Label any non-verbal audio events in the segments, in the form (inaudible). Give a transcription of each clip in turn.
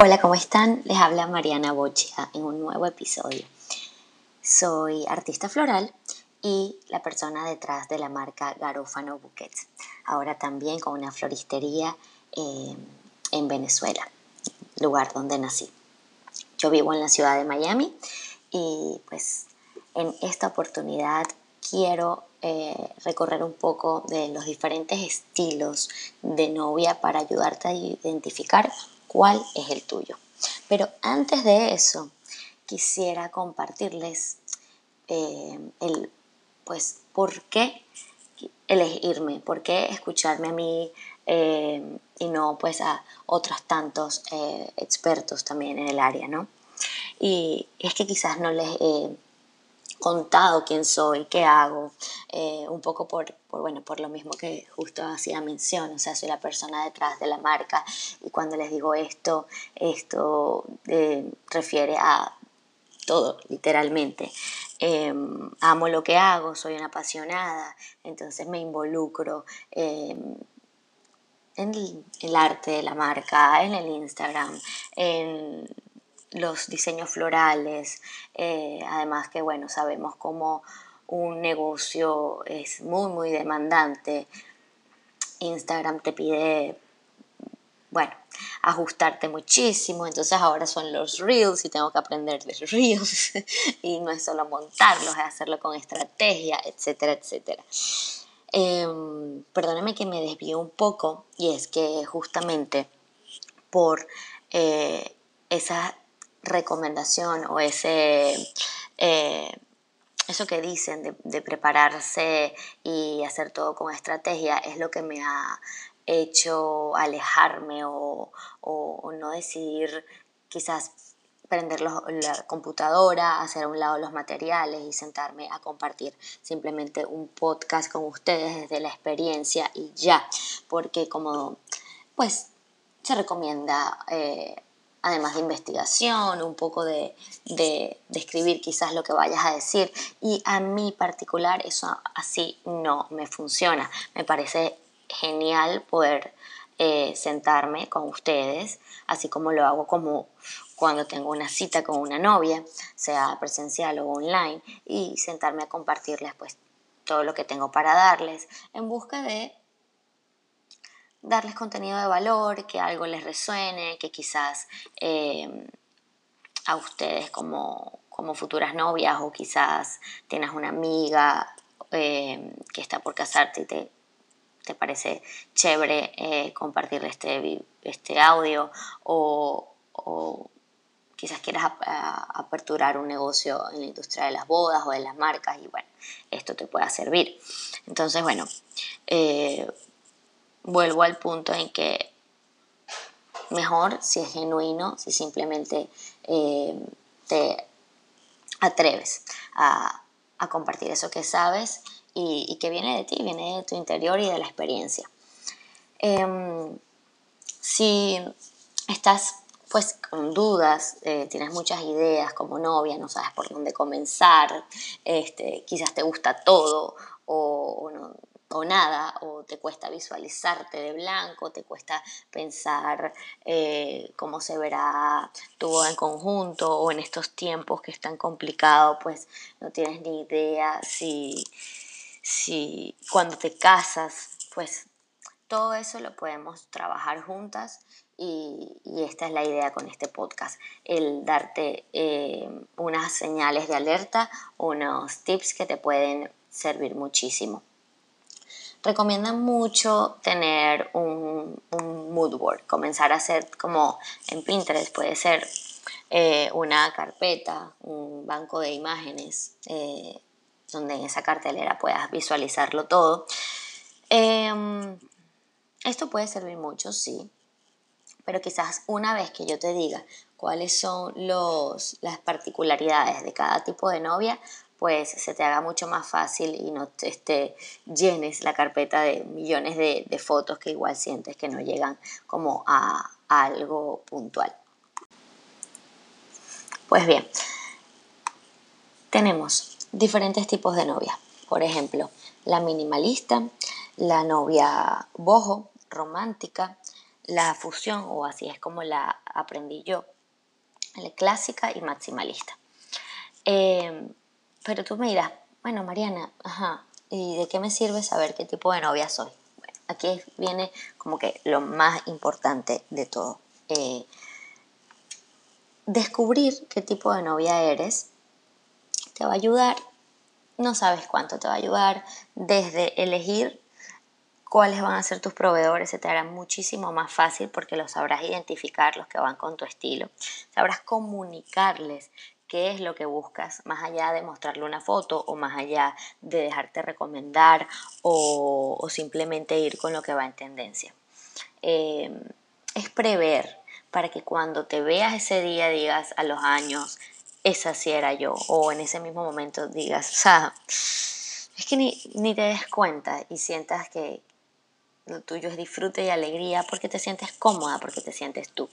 Hola, ¿cómo están? Les habla Mariana Bochia en un nuevo episodio. Soy artista floral y la persona detrás de la marca Garófano Bouquets. Ahora también con una floristería eh, en Venezuela, lugar donde nací. Yo vivo en la ciudad de Miami y pues en esta oportunidad quiero eh, recorrer un poco de los diferentes estilos de novia para ayudarte a identificar cuál es el tuyo. Pero antes de eso, quisiera compartirles eh, el, pues, por qué elegirme, por qué escucharme a mí eh, y no pues a otros tantos eh, expertos también en el área, ¿no? Y es que quizás no les contado quién soy, qué hago, eh, un poco por, bueno, por lo mismo que justo hacía mención, o sea, soy la persona detrás de la marca y cuando les digo esto, esto eh, refiere a todo, literalmente. Em, amo lo que hago, soy una apasionada, entonces me involucro em, en el, arte de la marca, en el Instagram, en los diseños florales, eh, además que bueno, sabemos cómo un negocio es muy, muy demandante. Instagram te pide, bueno, ajustarte muchísimo, entonces ahora son los reels y tengo que aprender de reels (laughs) y no es solo montarlos, es hacerlo con estrategia, etcétera, etcétera. Eh, perdóneme que me desvíe un poco y es que justamente por eh, esa recomendación o ese, eh, eso que dicen de, prepararse y hacer todo con estrategia es lo que me ha hecho alejarme o, no decidir quizás prender la computadora, hacer a un lado los materiales y sentarme a compartir simplemente un podcast con ustedes desde la experiencia y ya, porque como pues se recomienda eh, además de investigación, un poco de, de, escribir quizás lo que vayas a decir. Y a mí particular eso así no me funciona. Me parece genial poder eh, sentarme con ustedes, así como lo hago como cuando tengo una cita con una novia, sea presencial o online, y sentarme a compartirles pues todo lo que tengo para darles en busca de darles contenido de valor, que algo les resuene, que quizás eh, a ustedes como, futuras novias o quizás tienes una amiga eh, que está por casarte y te, te parece chévere eh, compartirle este, este audio o, quizás quieras aperturar un negocio en la industria de las bodas o de las marcas y bueno, esto te pueda servir. Entonces, bueno, vuelvo al punto en que mejor si es genuino, si simplemente eh, te atreves a, compartir eso que sabes y, que viene de ti, viene de tu interior y de la experiencia. Em, si estás pues con dudas, eh, tienes muchas ideas como novia, no sabes por dónde comenzar, este, quizás te gusta todo o, no, o nada, o te cuesta visualizarte de blanco, te cuesta pensar eh, cómo se verá tu en conjunto, o en estos tiempos que es tan complicado, pues no tienes ni idea si, si cuando te casas, pues todo eso lo podemos trabajar juntas y, esta es la idea con este podcast, el darte eh, unas señales de alerta, unos tips que te pueden servir muchísimo recomiendan mucho tener un, mood board, comenzar a hacer como en Pinterest puede ser eh, una carpeta, un banco de imágenes, eh, donde en esa cartelera puedas visualizarlo todo. Em, esto puede servir mucho, sí, pero quizás una vez que yo te diga cuáles son los, las particularidades de cada tipo de novia, pues se te haga mucho más fácil y no te, llenes la carpeta de millones de, fotos que igual sientes que no llegan como a, algo puntual. Pues bien, tenemos diferentes tipos de novia. Por ejemplo, la minimalista, la novia bojo, romántica, la fusión, o así es como la aprendí yo, la clásica y maximalista. Em, pero tú me dirás, bueno, Mariana, ajá, ¿y de qué me sirve saber qué tipo de novia soy? Aquí viene como que lo más importante de todo. Eh, descubrir qué tipo de novia eres te va a ayudar, no sabes cuánto te va a ayudar, desde elegir cuáles van a ser tus proveedores, se te hará muchísimo más fácil porque los sabrás identificar, los que van con tu estilo, sabrás comunicarles qué es lo que buscas, más allá de mostrarle una foto o más allá de dejarte recomendar o, simplemente ir con lo que va en tendencia. Eh, es prever para que cuando te veas ese día digas a los años, esa sí era yo, o en ese mismo momento digas, o sea, es que ni, ni te des cuenta y sientas que lo tuyo es disfrute y alegría porque te sientes cómoda, porque te sientes tú.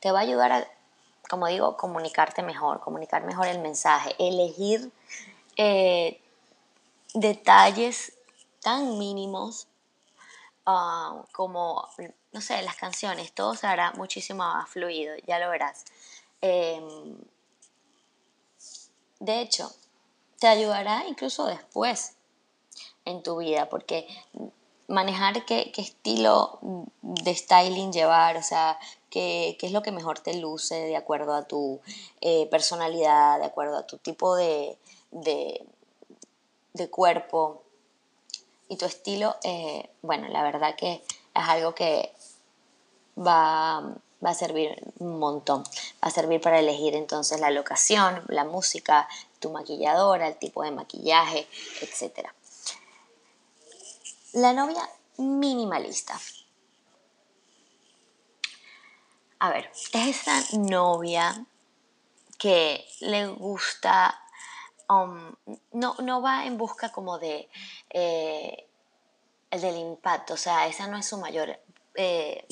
Te va a ayudar a como digo, comunicarte mejor, comunicar mejor el mensaje, elegir eh, detalles tan mínimos ah, como, no sé, las canciones, todo se hará muchísimo más fluido, ya lo verás. Em, de hecho, te ayudará incluso después en tu vida, porque manejar qué, qué, estilo de styling llevar, o sea, qué, es lo que mejor te luce de acuerdo a tu eh, personalidad, de acuerdo a tu tipo de, de, cuerpo y tu estilo, eh, bueno, la verdad que es algo que va, va a servir un montón. Va a servir para elegir entonces la locación, la música, tu maquilladora, el tipo de maquillaje, etc. La novia minimalista. A ver, es esa novia que le gusta, um, no, no, va en busca como de eh, el del impacto, o sea, esa no es su mayor eh,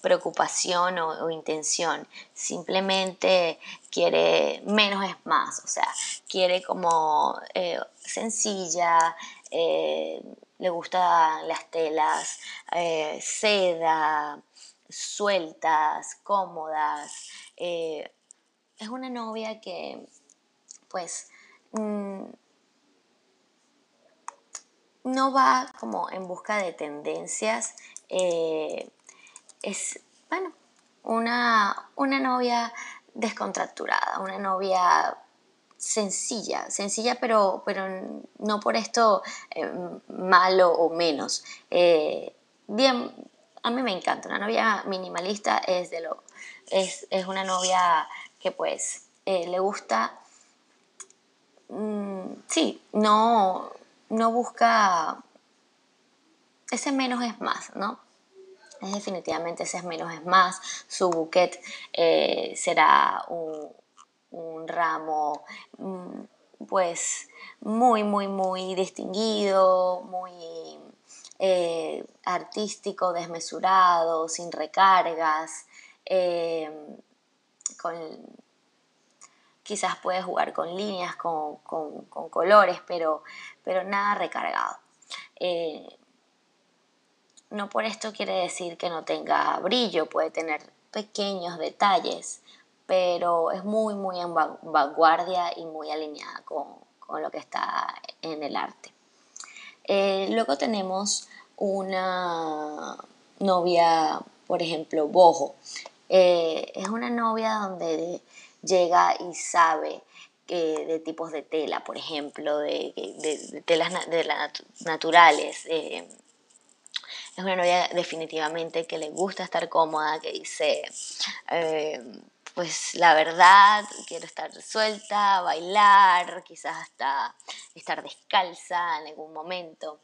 preocupación o, intención, simplemente quiere menos es más, o sea, quiere como eh, sencilla, le gustan las telas, seda, sueltas, cómodas. Eh, es una novia que, pues, mm, no va como en busca de tendencias. Eh, es, bueno, una, una novia descontracturada, una novia sencilla, sencilla pero, pero no por esto eh, malo o menos. bien, a mí me encanta. Una novia minimalista es, de lo, es, una novia que pues eh, le gusta, mm, sí, no, no busca, ese menos es más, ¿no? Es definitivamente ese es menos es más. Su bouquet eh, será un, un ramo, mm, pues, muy, muy, muy distinguido, muy eh, artístico, desmesurado, sin recargas, eh, quizás puedes jugar con líneas, con, colores, pero, pero, nada recargado. Eh, no por esto quiere decir que no tenga brillo, puede tener pequeños detalles, pero es muy, muy en vanguardia y muy alineada con, con lo que está en el arte. Eh, luego tenemos una novia, por ejemplo, bojo. Eh, es una novia donde llega y sabe de tipos de tela, por ejemplo, de, telas de naturales. Eh, es una novia definitivamente que le gusta estar cómoda, que dice, pues la verdad, quiero estar suelta, bailar, quizás hasta estar descalza en algún momento.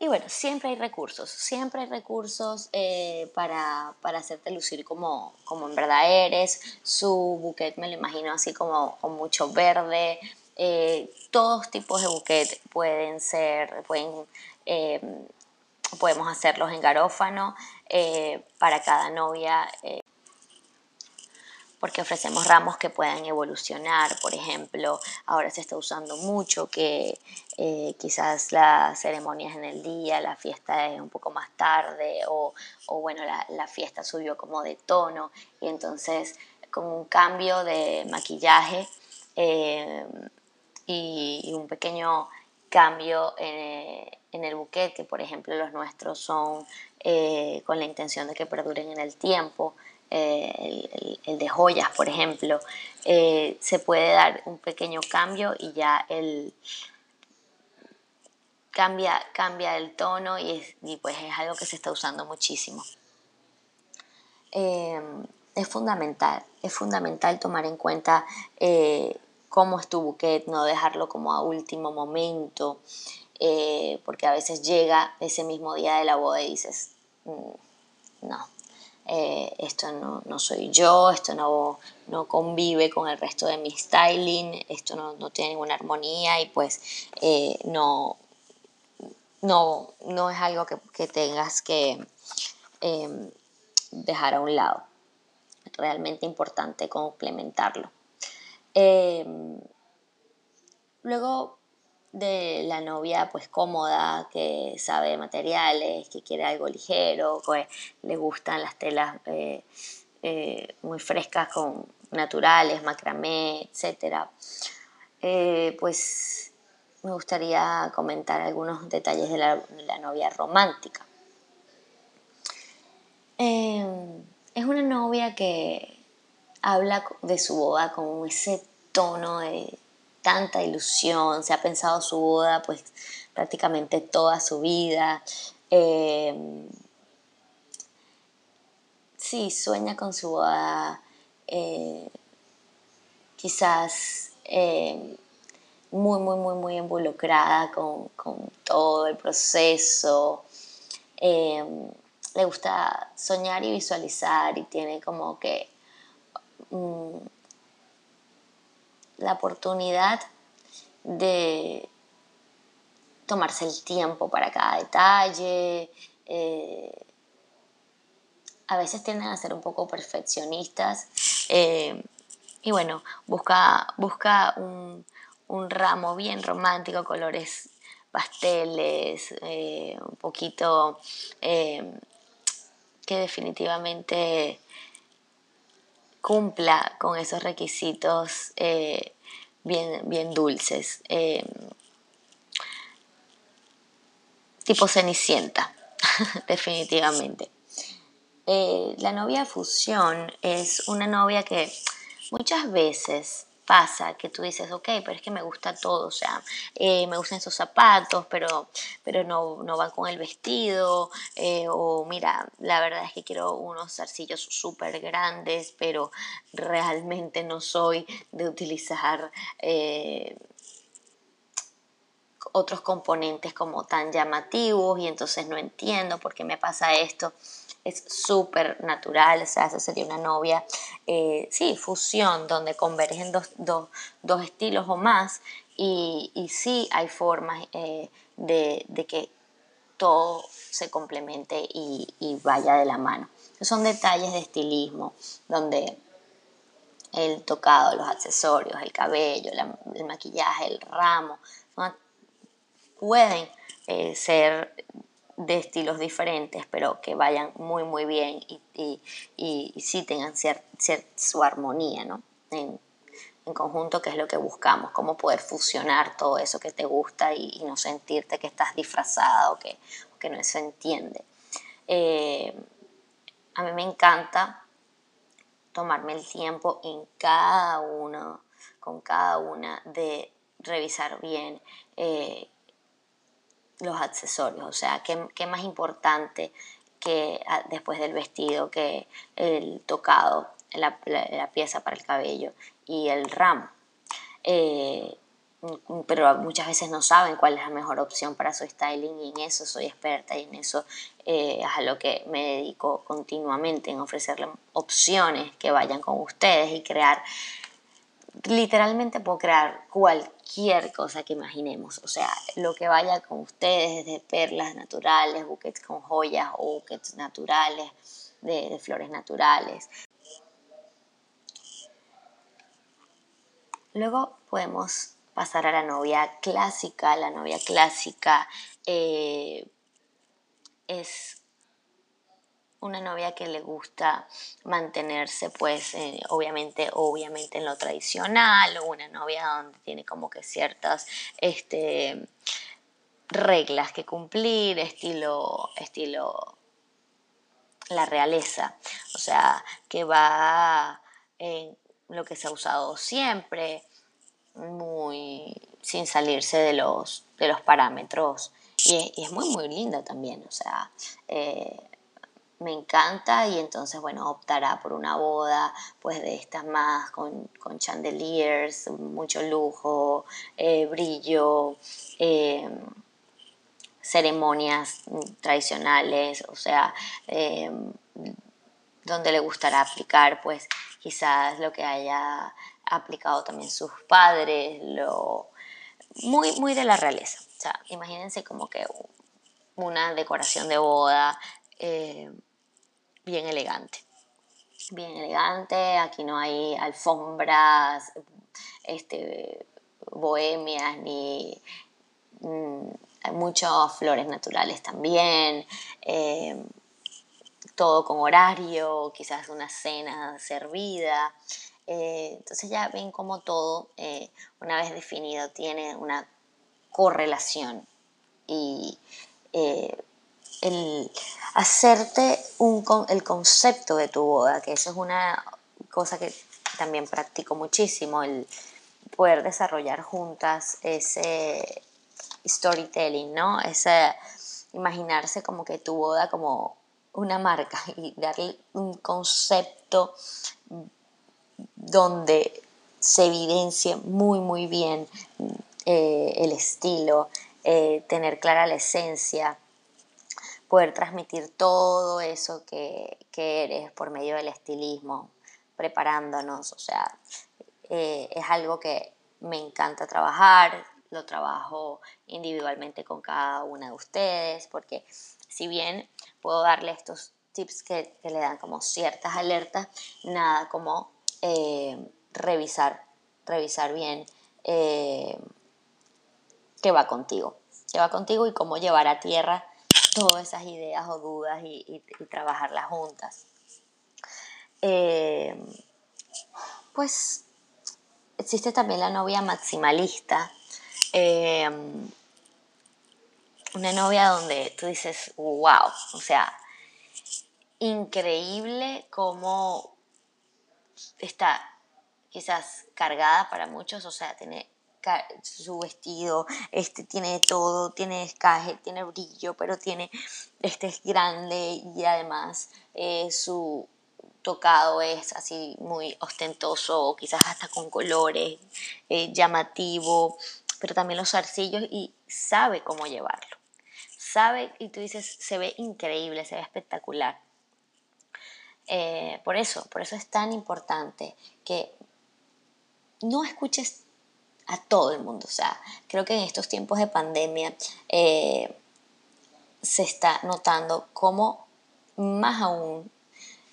Y bueno, siempre hay recursos, siempre hay recursos eh, para, hacerte lucir como, como en verdad eres. Su bouquet me lo imagino así como con mucho verde. Eh, todos tipos de bouquet pueden ser, pueden, eh, podemos hacerlos en garófano para cada novia porque ofrecemos ramos que puedan evolucionar. Por ejemplo, ahora se está usando mucho que eh, quizás las ceremonias en el día, la fiesta es un poco más tarde o, bueno, la, fiesta subió como de tono y entonces con un cambio de maquillaje eh, y, un pequeño cambio en, el buquete, que por ejemplo los nuestros son eh, con la intención de que perduren en el tiempo, eh, el, de joyas, por ejemplo, eh, se puede dar un pequeño cambio y ya el cambia, cambia el tono y, pues es algo que se está usando muchísimo. Eh, es fundamental, es fundamental tomar en cuenta cómo es tu bouquet, no dejarlo como a último momento, porque a veces llega ese mismo día de la boda y dices, mm, no, eh, esto no, soy yo, esto no, no, convive con el resto de mi styling, esto no, tiene ninguna armonía y pues eh, no, no, no, es algo que, tengas que em, dejar a un lado. Realmente importante complementarlo. Em, luego de la novia pues cómoda, que sabe de materiales, que quiere algo ligero, que le gustan las telas eh, eh, muy frescas con naturales, macramé, etc. Eh, pues me gustaría comentar algunos detalles de la, novia romántica. es una novia que habla de su boda con ese tono de tanta ilusión, se ha pensado su boda pues prácticamente toda su vida. Eh, sí, sueña con su boda eh, quizás eh, muy, muy, muy, muy involucrada con, todo el proceso. le gusta soñar y visualizar y tiene como que... Mm, la oportunidad de tomarse el tiempo para cada detalle. Eh, a veces tienden a ser un poco perfeccionistas. Eh, y bueno, busca, busca un, ramo bien romántico, colores pasteles, eh, un poquito que definitivamente cumpla con esos requisitos eh, bien, bien dulces. Eh, tipo Cenicienta, (laughs) definitivamente. Eh, la novia fusión es una novia que muchas veces pasa que tú dices, ok, pero es que me gusta todo, o sea, eh, me gustan esos zapatos, pero, pero no, no van con el vestido, eh, o mira, la verdad es que quiero unos zarcillos súper grandes, pero realmente no soy de utilizar... Eh, otros componentes como tan llamativos y entonces no entiendo por qué me pasa esto es súper natural, o sea, esa sería una novia, eh, sí, fusión, donde convergen dos, dos, dos, estilos o más y, y sí hay formas eh, de, de, que todo se complemente y, vaya de la mano. Son detalles de estilismo donde el tocado, los accesorios, el cabello, el maquillaje, el ramo, pueden eh, ser de estilos diferentes, pero que vayan muy, muy bien y, y, y, sí tengan cierta su armonía, ¿no? En, en, conjunto, que es lo que buscamos, cómo poder fusionar todo eso que te gusta y, no sentirte que estás disfrazada o que, que no se entiende. Eh, a mí me encanta tomarme el tiempo en cada uno, con cada una, de revisar bien eh, los accesorios, o sea, ¿qué, más importante que ah, después del vestido que el tocado, la, pieza para el cabello y el ramo. Eh, pero muchas veces no saben cuál es la mejor opción para su styling y en eso soy experta y en eso eh, es a lo que me dedico continuamente, en ofrecerle opciones que vayan con ustedes y crear literalmente puedo crear cualquier cosa que imaginemos, o sea, lo que vaya con ustedes, desde perlas naturales, buquets con joyas o buquets naturales, de, flores naturales. Luego podemos pasar a la novia clásica. La novia clásica eh, es una novia que le gusta mantenerse pues eh, obviamente obviamente en lo tradicional o una novia donde tiene como que ciertas este, reglas que cumplir estilo estilo la realeza. O sea que va en lo que se ha usado siempre muy sin salirse de los de los parámetros. Y, es muy muy linda también o sea eh, me encanta y entonces, bueno, optará por una boda, pues de estas más con, chandeliers, mucho lujo, eh, brillo, eh, ceremonias tradicionales, o sea, eh, donde le gustará aplicar, pues quizás lo que haya aplicado también sus padres, lo muy, muy de la realeza. O sea, imagínense como que una decoración de boda bien elegante. Bien elegante, aquí no hay alfombras, este, bohemias, ni mm, muchas flores naturales también, eh, todo con horario, quizás una cena servida. Eh, entonces ya ven como todo, eh, una vez definido, tiene una correlación y el hacerte un, el concepto de tu boda, que eso es una cosa que también practico muchísimo, el poder desarrollar juntas ese storytelling, ¿no? Ese imaginarse como que tu boda como una marca y darle un concepto donde se evidencie muy muy bien eh, el estilo, eh, tener clara la esencia, poder transmitir todo eso que, eres por medio del estilismo, preparándonos, o sea, eh, es algo que me encanta trabajar, lo trabajo individualmente con cada una de ustedes, porque si bien puedo darle estos tips que, le dan como ciertas alertas, nada como eh, revisar, revisar bien eh, qué va contigo, qué va contigo y cómo llevar a tierra todas esas ideas o dudas y, trabajarlas juntas. Eh, pues existe también la novia maximalista. Eh, una novia donde tú dices, wow, o sea, increíble cómo está quizás cargada para muchos, o sea, tiene su vestido, este tiene todo, tiene escaje, tiene brillo, pero tiene, este es grande y además eh, su tocado es así muy ostentoso, quizás hasta con colores, eh, llamativo, pero también los arcillos y sabe cómo llevarlo. Sabe y tú dices, se ve increíble, se ve espectacular. Eh, por eso, por eso es tan importante que no escuches a todo el mundo. O sea, creo que en estos tiempos de pandemia eh, se está notando cómo más aún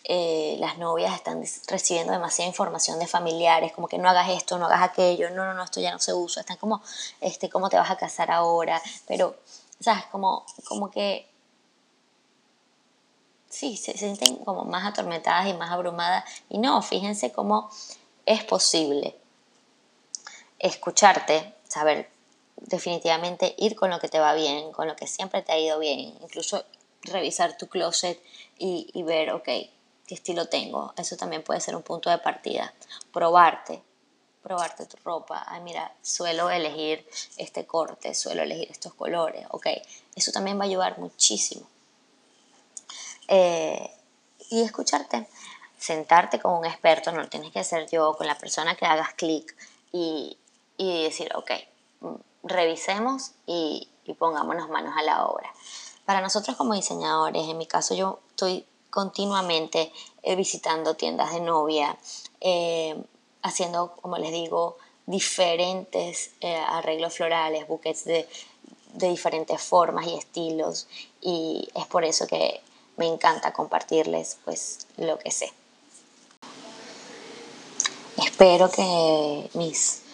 eh, las novias están recibiendo demasiada información de familiares, como que no hagas esto, no hagas aquello, no, no, no, esto ya no se usa, están como, este, ¿cómo te vas a casar ahora? Pero, ¿sabes? Como, como que, sí, se, se sienten como más atormentadas y más abrumadas. Y no, fíjense cómo es posible escucharte, saber definitivamente ir con lo que te va bien, con lo que siempre te ha ido bien, incluso revisar tu closet y, ver, ok, qué estilo tengo. Eso también puede ser un punto de partida. Probarte, probarte tu ropa. Ay, mira, suelo elegir este corte, suelo elegir estos colores. Ok, eso también va a ayudar muchísimo. Eh, y escucharte, sentarte con un experto, no lo tienes que hacer yo, con la persona que hagas clic y, y decir, ok, revisemos y, pongámonos manos a la obra. Para nosotros como diseñadores, en mi caso yo estoy continuamente eh, visitando tiendas de novia, eh, haciendo, como les digo, diferentes eh, arreglos florales, buquets de, de, diferentes formas y estilos y es por eso que me encanta compartirles pues lo que sé. Espero que mis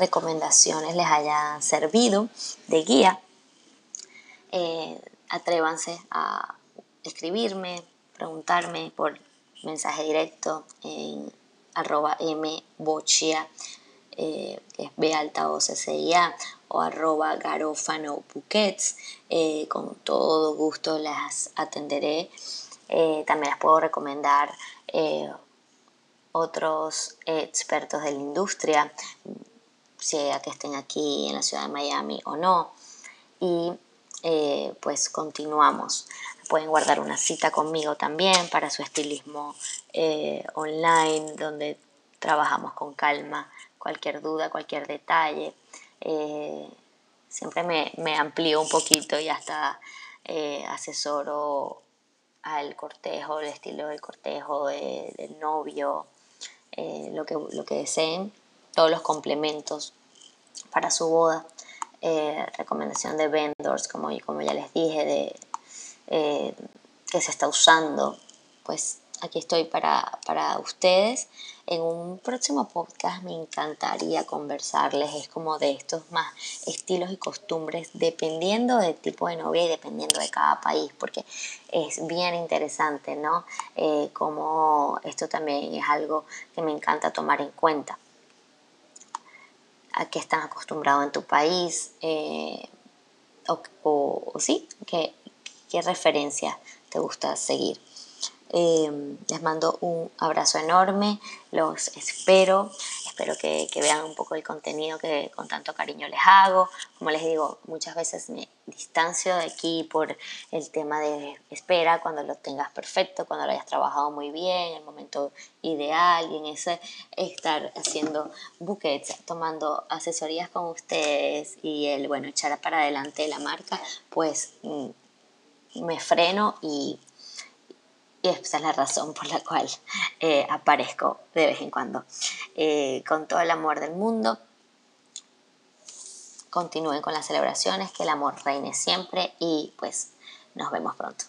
recomendaciones les hayan servido de guía. Eh, atrévanse a escribirme, preguntarme por mensaje directo en arroba mbochia, eh, que es B alta o CCIA, o arroba garófano eh, con todo gusto las atenderé. Eh, también les puedo recomendar otros expertos de la industria, sea que estén aquí en la ciudad de Miami o no. Y pues continuamos. Pueden guardar una cita conmigo también para su estilismo eh, online, donde trabajamos con calma cualquier duda, cualquier detalle. Eh, siempre me, me, amplío un poquito y hasta eh, asesoro al cortejo, el estilo del cortejo, del novio, lo, que, lo que deseen, todos los complementos para su boda. recomendación de vendors, como, como ya les dije, de eh, que se está usando, pues aquí estoy para, para, ustedes. En un próximo podcast me encantaría conversarles, es como de estos más estilos y costumbres, dependiendo del tipo de novia y dependiendo de cada país, porque es bien interesante, ¿no? Eh, como esto también es algo que me encanta tomar en cuenta. ¿A qué están acostumbrados en tu país? Eh, o, o, sí, qué referencia te gusta seguir. Em, les mando un abrazo enorme, los espero, espero que, vean un poco el contenido que con tanto cariño les hago. Como les digo, muchas veces me distancio de aquí por el tema de espera, cuando lo tengas perfecto, cuando lo hayas trabajado muy bien, el momento ideal y en ese estar haciendo buquets, tomando asesorías con ustedes y el, bueno, echar para adelante la marca, pues mm, me freno y, esa es la razón por la cual eh, aparezco de vez en cuando. Eh, con todo el amor del mundo, continúen con las celebraciones, que el amor reine siempre y pues nos vemos pronto.